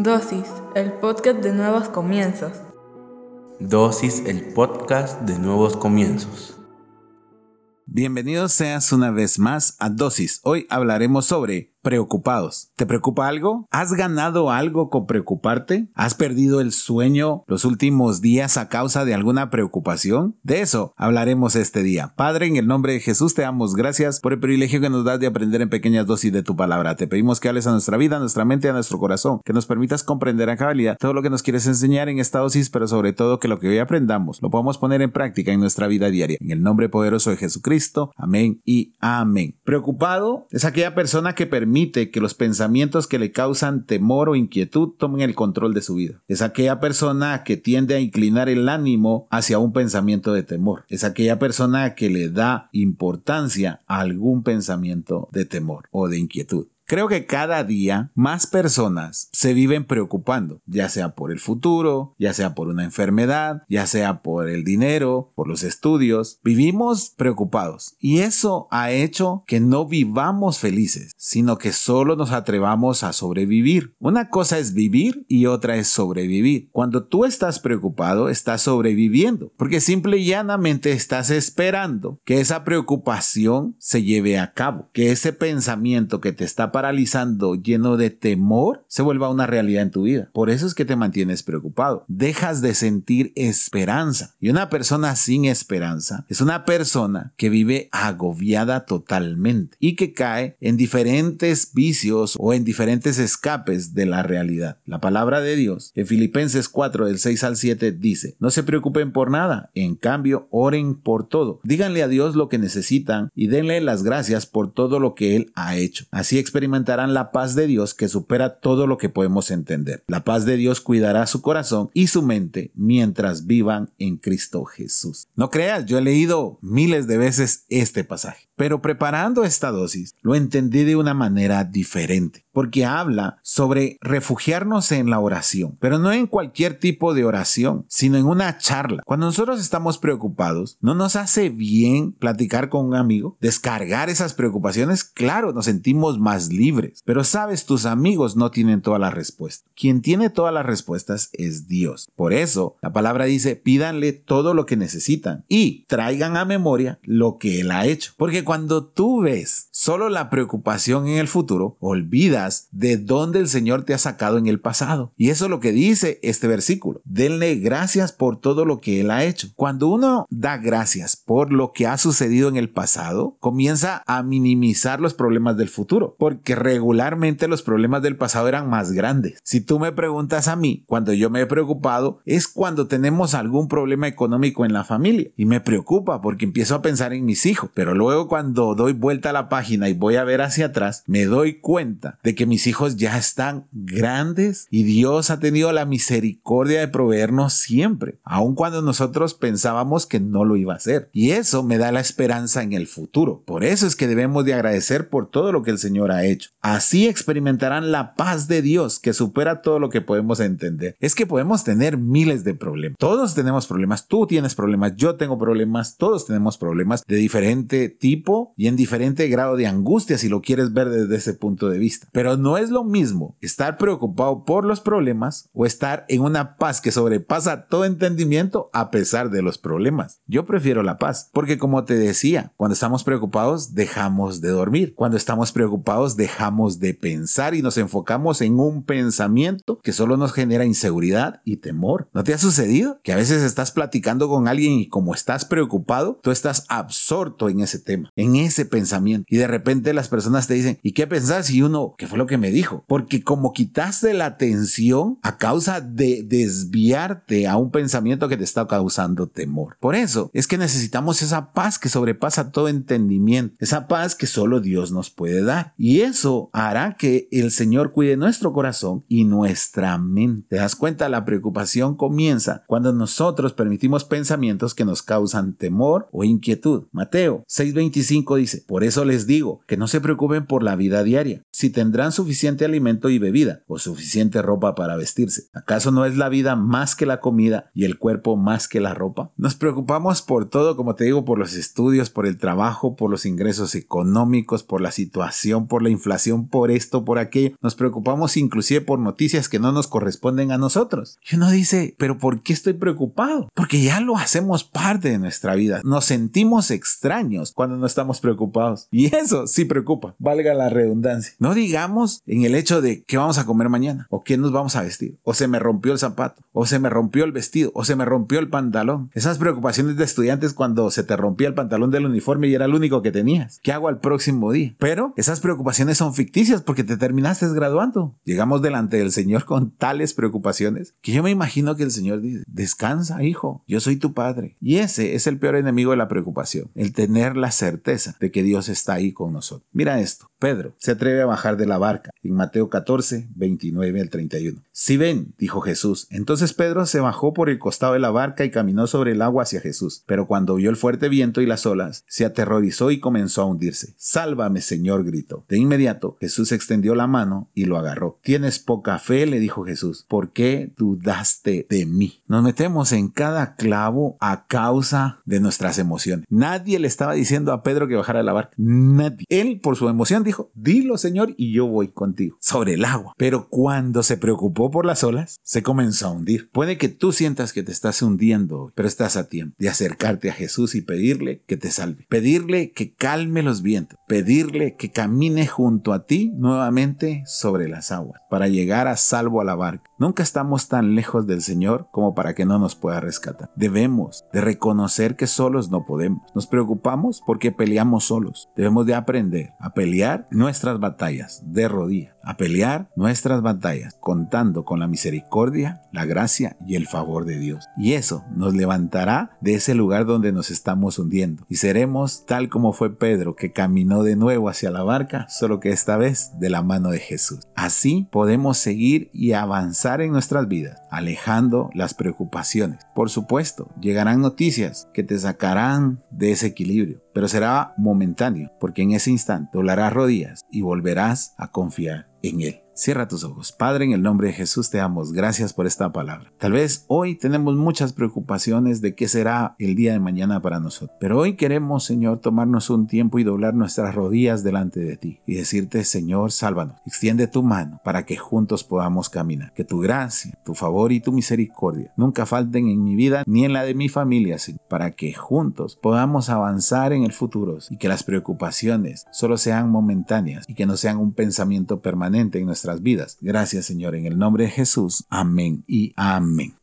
Dosis, el podcast de nuevos comienzos. Dosis, el podcast de nuevos comienzos. Bienvenidos seas una vez más a Dosis. Hoy hablaremos sobre preocupados. ¿Te preocupa algo? ¿Has ganado algo con preocuparte? ¿Has perdido el sueño los últimos días a causa de alguna preocupación? De eso hablaremos este día. Padre, en el nombre de Jesús te damos gracias por el privilegio que nos das de aprender en pequeñas dosis de tu palabra. Te pedimos que hables a nuestra vida, a nuestra mente, a nuestro corazón, que nos permitas comprender a cabalidad todo lo que nos quieres enseñar en esta dosis, pero sobre todo que lo que hoy aprendamos lo podamos poner en práctica en nuestra vida diaria. En el nombre poderoso de Jesucristo. Amén y amén. Preocupado es aquella persona que permite permite que los pensamientos que le causan temor o inquietud tomen el control de su vida. Es aquella persona que tiende a inclinar el ánimo hacia un pensamiento de temor. Es aquella persona que le da importancia a algún pensamiento de temor o de inquietud. Creo que cada día más personas se viven preocupando, ya sea por el futuro, ya sea por una enfermedad, ya sea por el dinero, por los estudios. Vivimos preocupados y eso ha hecho que no vivamos felices, sino que solo nos atrevamos a sobrevivir. Una cosa es vivir y otra es sobrevivir. Cuando tú estás preocupado, estás sobreviviendo, porque simple y llanamente estás esperando que esa preocupación se lleve a cabo, que ese pensamiento que te está paralizando, lleno de temor, se vuelva una realidad en tu vida. Por eso es que te mantienes preocupado. Dejas de sentir esperanza. Y una persona sin esperanza es una persona que vive agobiada totalmente y que cae en diferentes vicios o en diferentes escapes de la realidad. La palabra de Dios en Filipenses 4 del 6 al 7 dice, no se preocupen por nada, en cambio oren por todo. Díganle a Dios lo que necesitan y denle las gracias por todo lo que Él ha hecho. Así experimentarán experimentarán la paz de Dios que supera todo lo que podemos entender. La paz de Dios cuidará su corazón y su mente mientras vivan en Cristo Jesús. No creas, yo he leído miles de veces este pasaje, pero preparando esta dosis lo entendí de una manera diferente porque habla sobre refugiarnos en la oración, pero no en cualquier tipo de oración, sino en una charla. Cuando nosotros estamos preocupados, ¿no nos hace bien platicar con un amigo? Descargar esas preocupaciones, claro, nos sentimos más libres, pero sabes, tus amigos no tienen todas las respuestas. Quien tiene todas las respuestas es Dios. Por eso, la palabra dice, pídanle todo lo que necesitan y traigan a memoria lo que Él ha hecho. Porque cuando tú ves solo la preocupación en el futuro, olvidas de dónde el Señor te ha sacado en el pasado. Y eso es lo que dice este versículo. Denle gracias por todo lo que Él ha hecho. Cuando uno da gracias por lo que ha sucedido en el pasado, comienza a minimizar los problemas del futuro, porque regularmente los problemas del pasado eran más grandes. Si tú me preguntas a mí, cuando yo me he preocupado, es cuando tenemos algún problema económico en la familia y me preocupa porque empiezo a pensar en mis hijos, pero luego cuando doy vuelta a la página y voy a ver hacia atrás, me doy cuenta de que mis hijos ya están grandes y Dios ha tenido la misericordia de proveernos siempre, aun cuando nosotros pensábamos que no lo iba a hacer. Y eso me da la esperanza en el futuro. Por eso es que debemos de agradecer por todo lo que el Señor ha hecho. Así experimentarán la paz de Dios que supera todo lo que podemos entender. Es que podemos tener miles de problemas. Todos tenemos problemas. Tú tienes problemas. Yo tengo problemas. Todos tenemos problemas de diferente tipo y en diferente grado de angustia si lo quieres ver desde ese punto de vista. Pero no es lo mismo estar preocupado por los problemas o estar en una paz que sobrepasa todo entendimiento a pesar de los problemas. Yo prefiero la paz, porque como te decía, cuando estamos preocupados dejamos de dormir. Cuando estamos preocupados dejamos de pensar y nos enfocamos en un pensamiento que solo nos genera inseguridad y temor. ¿No te ha sucedido? Que a veces estás platicando con alguien y como estás preocupado, tú estás absorto en ese tema, en ese pensamiento. Y de repente las personas te dicen, ¿y qué pensás? Y uno, ¿qué fue lo que me dijo, porque como quitaste la atención a causa de desviarte a un pensamiento que te está causando temor. Por eso es que necesitamos esa paz que sobrepasa todo entendimiento, esa paz que solo Dios nos puede dar. Y eso hará que el Señor cuide nuestro corazón y nuestra mente. ¿Te das cuenta? La preocupación comienza cuando nosotros permitimos pensamientos que nos causan temor o inquietud. Mateo 6:25 5 dice, por eso les digo que no se preocupen por la vida diaria, si tendrán suficiente alimento y bebida o suficiente ropa para vestirse. ¿Acaso no es la vida más que la comida y el cuerpo más que la ropa? Nos preocupamos por todo, como te digo, por los estudios, por el trabajo, por los ingresos económicos, por la situación, por la inflación, por esto, por aquello. Nos preocupamos inclusive por noticias que no nos corresponden a nosotros. Y uno dice, pero ¿por qué estoy preocupado? Porque ya lo hacemos parte de nuestra vida. Nos sentimos extraños cuando no estamos preocupados. Y eso sí preocupa, valga la redundancia. Digamos en el hecho de qué vamos a comer mañana, o qué nos vamos a vestir, o se me rompió el zapato, o se me rompió el vestido, o se me rompió el pantalón. Esas preocupaciones de estudiantes cuando se te rompía el pantalón del uniforme y era el único que tenías. ¿Qué hago al próximo día? Pero esas preocupaciones son ficticias porque te terminaste graduando. Llegamos delante del Señor con tales preocupaciones que yo me imagino que el Señor dice, descansa, hijo, yo soy tu padre. Y ese es el peor enemigo de la preocupación, el tener la certeza de que Dios está ahí con nosotros. Mira esto, Pedro se atreve a bajar de la barca en Mateo 14, 29 al 31. Si ven, dijo Jesús. Entonces Pedro se bajó por el costado de la barca y caminó sobre el agua hacia Jesús. Pero cuando vio el fuerte viento y las olas, se aterrorizó y comenzó a hundirse. Sálvame, Señor, gritó. De inmediato Jesús extendió la mano y lo agarró. Tienes poca fe, le dijo Jesús. ¿Por qué dudaste de mí? Nos metemos en cada clavo a causa de nuestras emociones. Nadie le estaba diciendo a Pedro que bajara de la barca. Nadie. Él, por su emoción, dijo, dilo, Señor, y yo voy contigo. Sobre el agua. Pero cuando se preocupó por las olas, se comenzó a hundir. Puede que tú sientas que te estás hundiendo, pero estás a tiempo de acercarte a Jesús y pedirle que te salve. Pedirle que calme los vientos. Pedirle que camine junto a ti nuevamente sobre las aguas para llegar a salvo a la barca. Nunca estamos tan lejos del Señor como para que no nos pueda rescatar. Debemos de reconocer que solos no podemos. Nos preocupamos porque peleamos solos. Debemos de aprender a pelear nuestras batallas de rodillas, a pelear nuestras batallas contando con la misericordia, la gracia y el favor de Dios. Y eso nos levantará de ese lugar donde nos estamos hundiendo y seremos tal como fue Pedro que caminó de nuevo hacia la barca, solo que esta vez de la mano de Jesús. Así podemos seguir y avanzar en nuestras vidas, alejando las preocupaciones. Por supuesto, llegarán noticias que te sacarán de ese equilibrio, pero será momentáneo, porque en ese instante doblarás rodillas y volverás a confiar en Él. Cierra tus ojos. Padre, en el nombre de Jesús te damos gracias por esta palabra. Tal vez hoy tenemos muchas preocupaciones de qué será el día de mañana para nosotros. Pero hoy queremos, Señor, tomarnos un tiempo y doblar nuestras rodillas delante de ti y decirte, Señor, sálvanos. Extiende tu mano para que juntos podamos caminar. Que tu gracia, tu favor y tu misericordia nunca falten en mi vida ni en la de mi familia, Señor, para que juntos podamos avanzar en el futuro y que las preocupaciones solo sean momentáneas y que no sean un pensamiento permanente en nuestra vidas. Gracias Señor, en el nombre de Jesús. Amén y amén.